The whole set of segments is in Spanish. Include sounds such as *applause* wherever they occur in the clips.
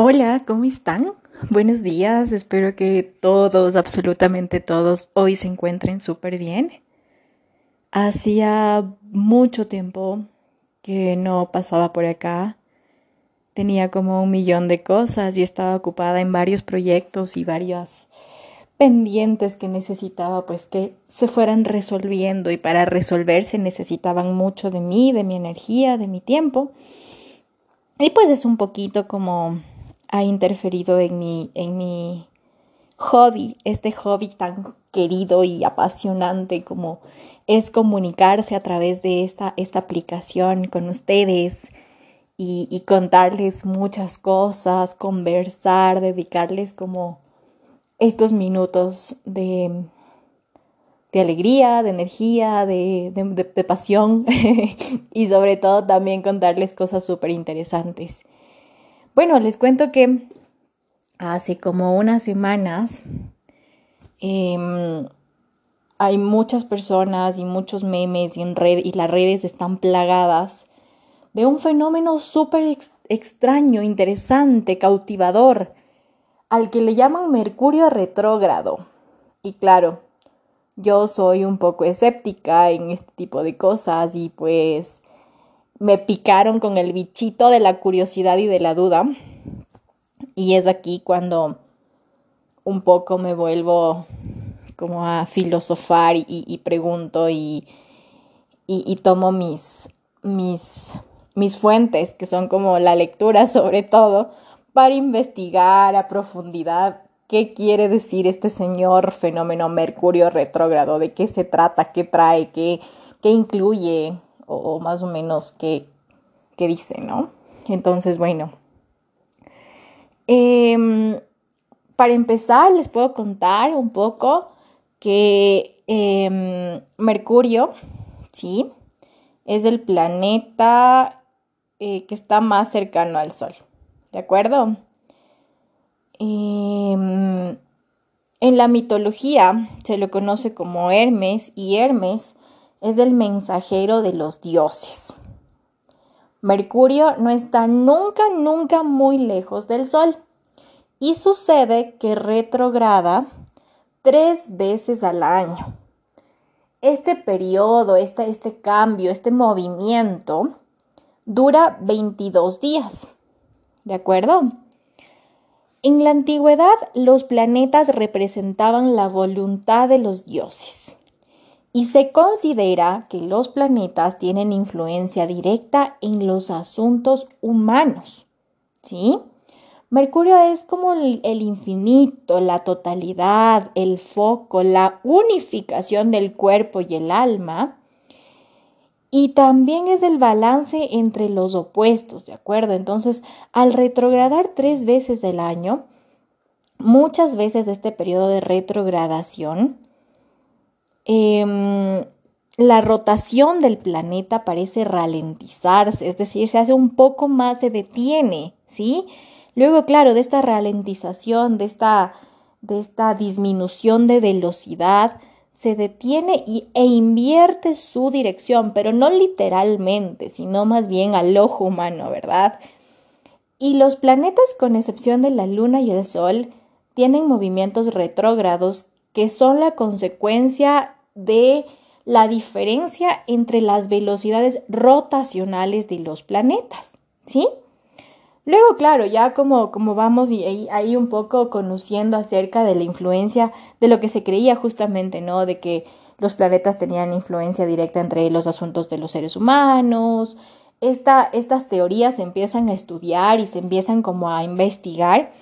Hola, ¿cómo están? Buenos días, espero que todos, absolutamente todos, hoy se encuentren súper bien. Hacía mucho tiempo que no pasaba por acá. Tenía como un millón de cosas y estaba ocupada en varios proyectos y varias pendientes que necesitaba pues que se fueran resolviendo y para resolverse necesitaban mucho de mí, de mi energía, de mi tiempo. Y pues es un poquito como ha interferido en mi, en mi hobby, este hobby tan querido y apasionante como es comunicarse a través de esta, esta aplicación con ustedes y, contarles muchas cosas, conversar, dedicarles como estos minutos de, de alegría, de energía, de, de, de pasión *laughs* y sobre todo también contarles cosas súper interesantes. Bueno, les cuento que hace como unas semanas eh, hay muchas personas y muchos memes y, en red, y las redes están plagadas de un fenómeno súper ex extraño, interesante, cautivador, al que le llaman Mercurio retrógrado. Y claro, yo soy un poco escéptica en este tipo de cosas y pues me picaron con el bichito de la curiosidad y de la duda. Y es aquí cuando un poco me vuelvo como a filosofar y, y pregunto y, y, tomo mis, mis, mis fuentes, que son como la lectura sobre todo, para investigar a profundidad qué quiere decir este señor fenómeno Mercurio retrógrado, de qué se trata, qué trae, qué, qué incluye, o, más o menos qué, qué, dice, ¿no? Entonces, bueno. Eh, para empezar, les puedo contar un poco que eh, Mercurio, ¿sí? Es el planeta eh, que está más cercano al Sol, ¿de acuerdo? Eh, en la mitología se lo conoce como Hermes y Hermes es el mensajero de los dioses. Mercurio no está nunca, nunca muy lejos del Sol y sucede que retrograda tres veces al año. Este periodo, este, este cambio, este movimiento dura 22 días. ¿De acuerdo? En la antigüedad los planetas representaban la voluntad de los dioses y se considera que los planetas tienen influencia directa en los asuntos humanos. ¿Sí? Mercurio es como el, infinito, la totalidad, el foco, la unificación del cuerpo y el alma. Y también es el balance entre los opuestos, ¿de acuerdo? Entonces, al retrogradar tres veces del año, muchas veces este periodo de retrogradación Em, la rotación del planeta parece ralentizarse, es decir, se hace un poco más, se detiene, ¿sí? Luego, claro, de esta ralentización, de esta, de esta disminución de velocidad, se detiene y, e invierte su dirección, pero no literalmente, sino más bien al ojo humano, ¿verdad? Y los planetas, con excepción de la Luna y el Sol, tienen movimientos retrógrados que son la consecuencia de la diferencia entre las velocidades rotacionales de los planetas, ¿sí? Luego, claro, ya como, como vamos y ahí, ahí, un poco conociendo acerca de la influencia de lo que se creía justamente, ¿no? De que los planetas tenían influencia directa entre los asuntos de los seres humanos. Esta, estas teorías se empiezan a estudiar y se empiezan como a investigar.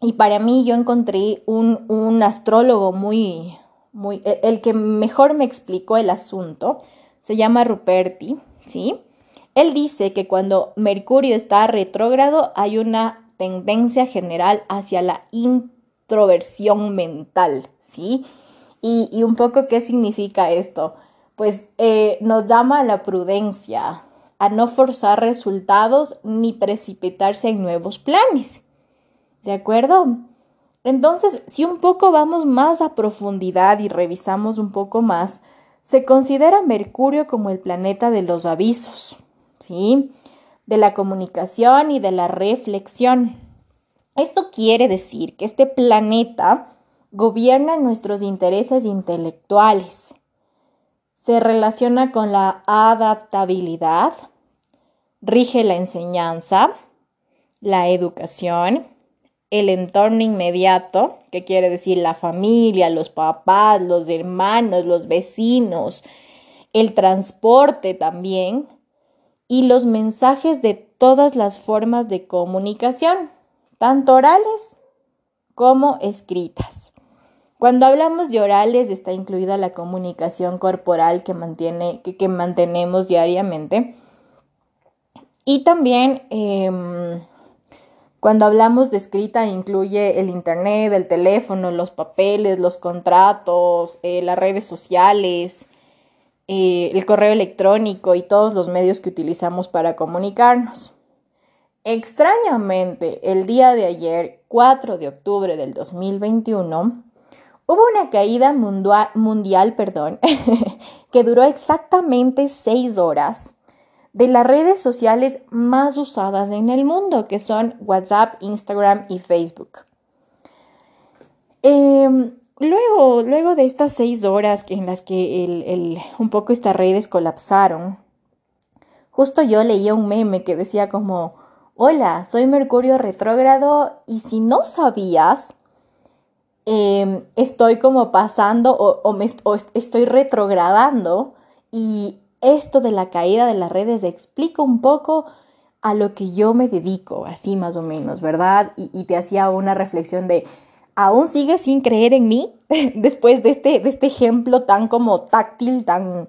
Y para mí yo encontré un, un astrólogo muy, e, el que mejor me explicó el asunto, se llama Ruperti, ¿sí? Él dice que cuando Mercurio está retrógrado hay una tendencia general hacia la introversión mental, ¿sí? Y, un poco qué significa esto. Pues eh, nos llama a la prudencia, a no forzar resultados ni precipitarse en nuevos planes. ¿De acuerdo? Entonces, si un poco vamos más a profundidad y revisamos un poco más, se considera Mercurio como el planeta de los avisos, ¿sí? De la comunicación y de la reflexión. Esto quiere decir que este planeta gobierna nuestros intereses intelectuales, se relaciona con la adaptabilidad, rige la enseñanza, la educación, el entorno inmediato, que quiere decir la familia, los papás, los hermanos, los vecinos, el transporte también, y los mensajes de todas las formas de comunicación, tanto orales como escritas. Cuando hablamos de orales está incluida la comunicación corporal que, mantiene, que, mantenemos diariamente. Y también em, cuando hablamos de escrita incluye el internet, el teléfono, los papeles, los contratos, eh, las redes sociales, eh, el correo electrónico y todos los medios que utilizamos para comunicarnos. Extrañamente, el día de ayer, 4 de octubre del 2021, Hubo una caída mundial, perdón, *laughs* que duró exactamente seis horas de las redes sociales más usadas en el mundo, que son WhatsApp, Instagram y Facebook. Em, luego, luego de estas seis horas en las que un poco estas redes colapsaron, justo yo leía un meme que decía como, hola, soy Mercurio retrógrado y si no sabías, Em, estoy como pasando o, me, estoy retrogradando y esto de la caída de las redes explica un poco a lo que yo me dedico, así más o menos, ¿verdad? Y, te hacía una reflexión de, ¿aún sigues sin creer en mí? *laughs* Después de este, de este ejemplo tan como táctil, tan,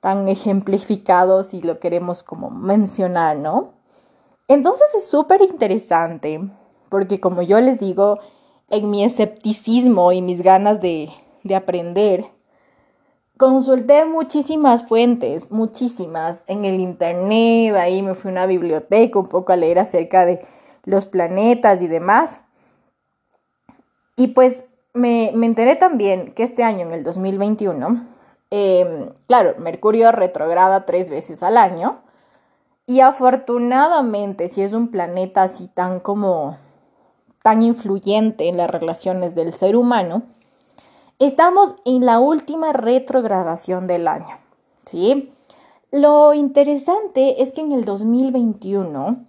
tan ejemplificado, si lo queremos como mencionar, ¿no? Entonces es súper interesante, porque como yo les digo, en mi escepticismo y mis ganas de, aprender, consulté muchísimas fuentes, muchísimas, en el internet, ahí me fui a una biblioteca un poco a leer acerca de los planetas y demás. Y pues me, enteré también que este año, en el 2021, em, claro, Mercurio retrograda tres veces al año. Y afortunadamente, si es un planeta así tan como tan influyente en las relaciones del ser humano, estamos en la última retrogradación del año. ¿sí? Lo interesante es que en el 2021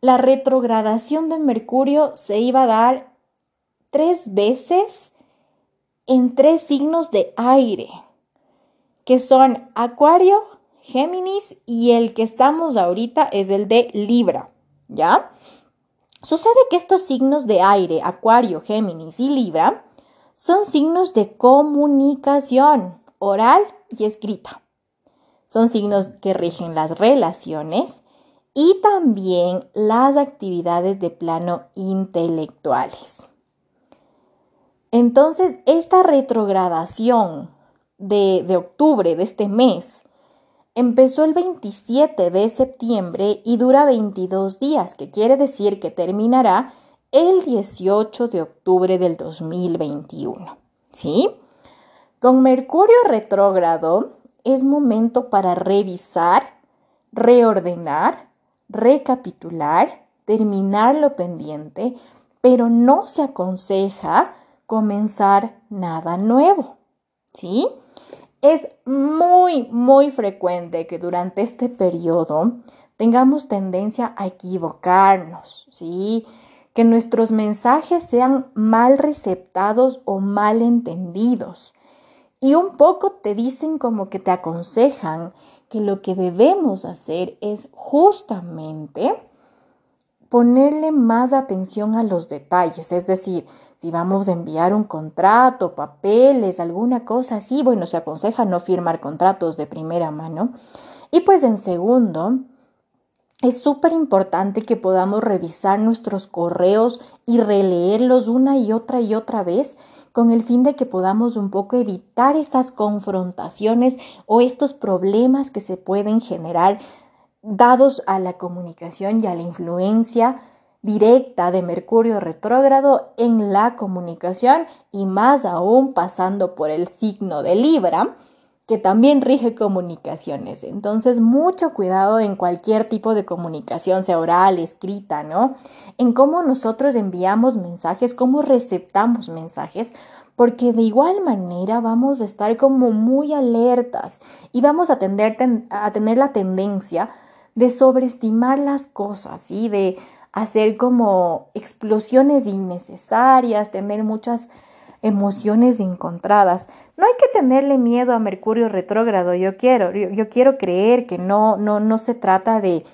la retrogradación de Mercurio se iba a dar tres veces en tres signos de aire, que son Acuario, Géminis y el que estamos ahorita es el de Libra, ¿ya? Sucede que estos signos de aire, Acuario, Géminis y Libra, son signos de comunicación oral y escrita. Son signos que rigen las relaciones y también las actividades de plano intelectuales. Entonces, esta retrogradación de, de octubre de este mes Empezó el 27 de septiembre y dura 22 días, que quiere decir que terminará el 18 de octubre del 2021. ¿Sí? Con Mercurio retrógrado es momento para revisar, reordenar, recapitular, terminar lo pendiente, pero no se aconseja comenzar nada nuevo. ¿Sí? Es muy, muy frecuente que durante este periodo tengamos tendencia a equivocarnos, ¿sí? Que nuestros mensajes sean mal receptados o mal entendidos. Y un poco te dicen como que te aconsejan que lo que debemos hacer es justamente ponerle más atención a los detalles, es decir, si vamos a enviar un contrato, papeles, alguna cosa así, bueno, se aconseja no firmar contratos de primera mano. Y pues en segundo, es súper importante que podamos revisar nuestros correos y releerlos una y otra y otra vez con el fin de que podamos un poco evitar estas confrontaciones o estos problemas que se pueden generar dados a la comunicación y a la influencia directa de Mercurio retrógrado en la comunicación y más aún pasando por el signo de Libra, que también rige comunicaciones. Entonces, mucho cuidado en cualquier tipo de comunicación, sea oral, escrita, ¿no? En cómo nosotros enviamos mensajes, cómo receptamos mensajes, porque de igual manera vamos a estar como muy alertas y vamos a, a tener la tendencia de sobreestimar las cosas y de hacer como explosiones innecesarias, tener muchas emociones encontradas. No hay que tenerle miedo a Mercurio retrógrado, yo quiero, yo, quiero creer que no, no, no se trata de,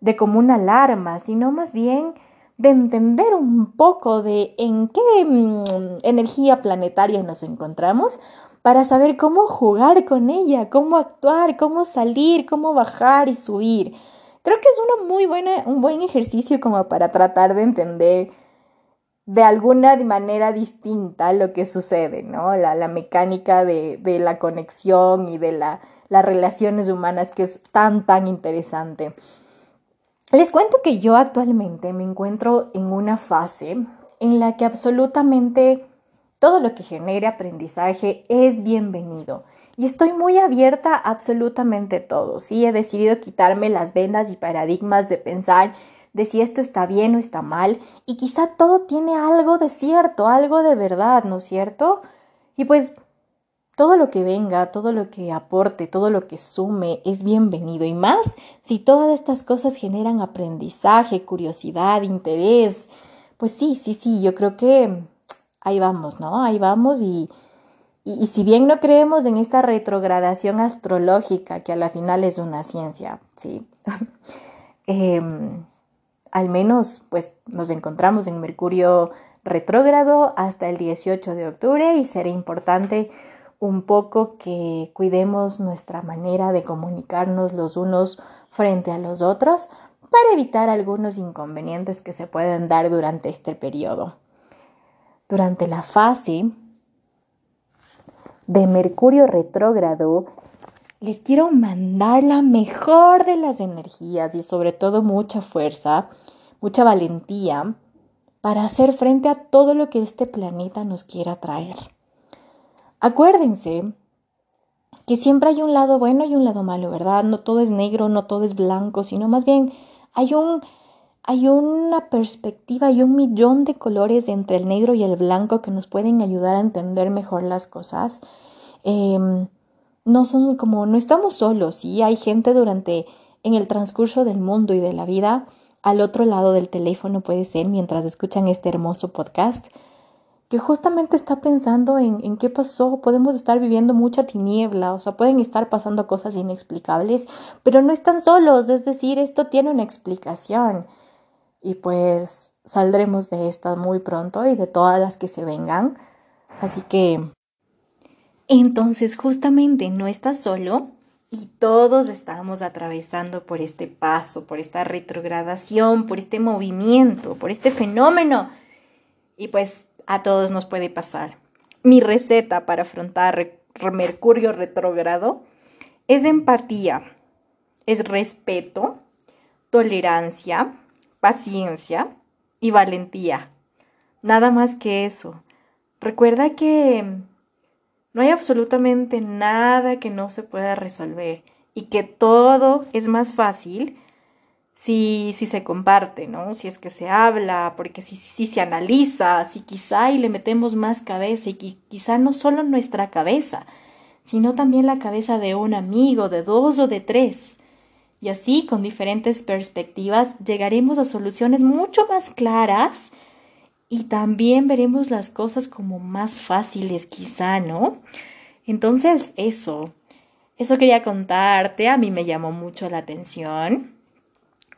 de como una alarma, sino más bien de entender un poco de en qué mm, energía planetaria nos encontramos para saber cómo jugar con ella, cómo actuar, cómo salir, cómo bajar y subir. Creo que es una muy buena, un buen ejercicio como para tratar de entender de alguna manera distinta lo que sucede, ¿no? La, la mecánica de, la conexión y de la, las relaciones humanas que es tan, tan interesante. Les cuento que yo actualmente me encuentro en una fase en la que absolutamente todo lo que genere aprendizaje es bienvenido. Y estoy muy abierta a absolutamente todo. Sí, he decidido quitarme las vendas y paradigmas de pensar de si esto está bien o está mal, y quizá todo tiene algo de cierto, algo de verdad, ¿no es cierto? Y pues todo lo que venga, todo lo que aporte, todo lo que sume es bienvenido y más si todas estas cosas generan aprendizaje, curiosidad, interés. Pues sí, sí, sí, yo creo que ahí vamos, ¿no? Ahí vamos y, y, si bien no creemos en esta retrogradación astrológica, que a la final es una ciencia, ¿sí? *laughs* Em, al menos pues nos encontramos en Mercurio retrógrado hasta el 18 de octubre y será importante un poco que cuidemos nuestra manera de comunicarnos los unos frente a los otros para evitar algunos inconvenientes que se pueden dar durante este periodo. Durante la fase de Mercurio retrógrado, les quiero mandar la mejor de las energías y sobre todo mucha fuerza mucha valentía para hacer frente a todo lo que este planeta nos quiera traer. Acuérdense que siempre hay un lado bueno y un lado malo, ¿verdad? No todo es negro, no todo es blanco, sino más bien hay un hay una perspectiva y un millón de colores entre el negro y el blanco que nos pueden ayudar a entender mejor las cosas. Em, no son como, no estamos solos, sí, hay gente durante, en el transcurso del mundo y de la vida al otro lado del teléfono puede ser mientras escuchan este hermoso podcast, que justamente está pensando en, qué pasó. Podemos estar viviendo mucha tiniebla, o sea, pueden estar pasando cosas inexplicables, pero no están solos, es decir, esto tiene una explicación. Y pues saldremos de esta muy pronto y de todas las que se vengan. Así que... Entonces, justamente no estás solo, y todos estamos atravesando por este paso, por esta retrogradación, por este movimiento, por este fenómeno. Y pues a todos nos puede pasar. Mi receta para afrontar Mercurio retrógrado es empatía, es respeto, tolerancia, paciencia y valentía. Nada más que eso. Recuerda que no hay absolutamente nada que no se pueda resolver y que todo es más fácil si, si se comparte, ¿no? Si es que se habla, porque si, si se analiza, si quizá y le metemos más cabeza y quizá no solo nuestra cabeza, sino también la cabeza de un amigo, de dos o de tres. Y así, con diferentes perspectivas, llegaremos a soluciones mucho más claras y también veremos las cosas como más fáciles quizá, ¿no? Entonces, eso, eso quería contarte, a mí me llamó mucho la atención.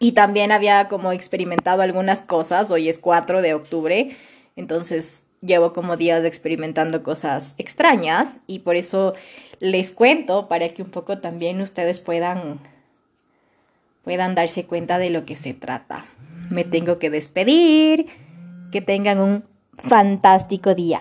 Y también había como experimentado algunas cosas, hoy es 4 de octubre, entonces llevo como días experimentando cosas extrañas y por eso les cuento para que un poco también ustedes puedan puedan darse cuenta de lo que se trata. Me tengo que despedir. Que tengan un fantástico día.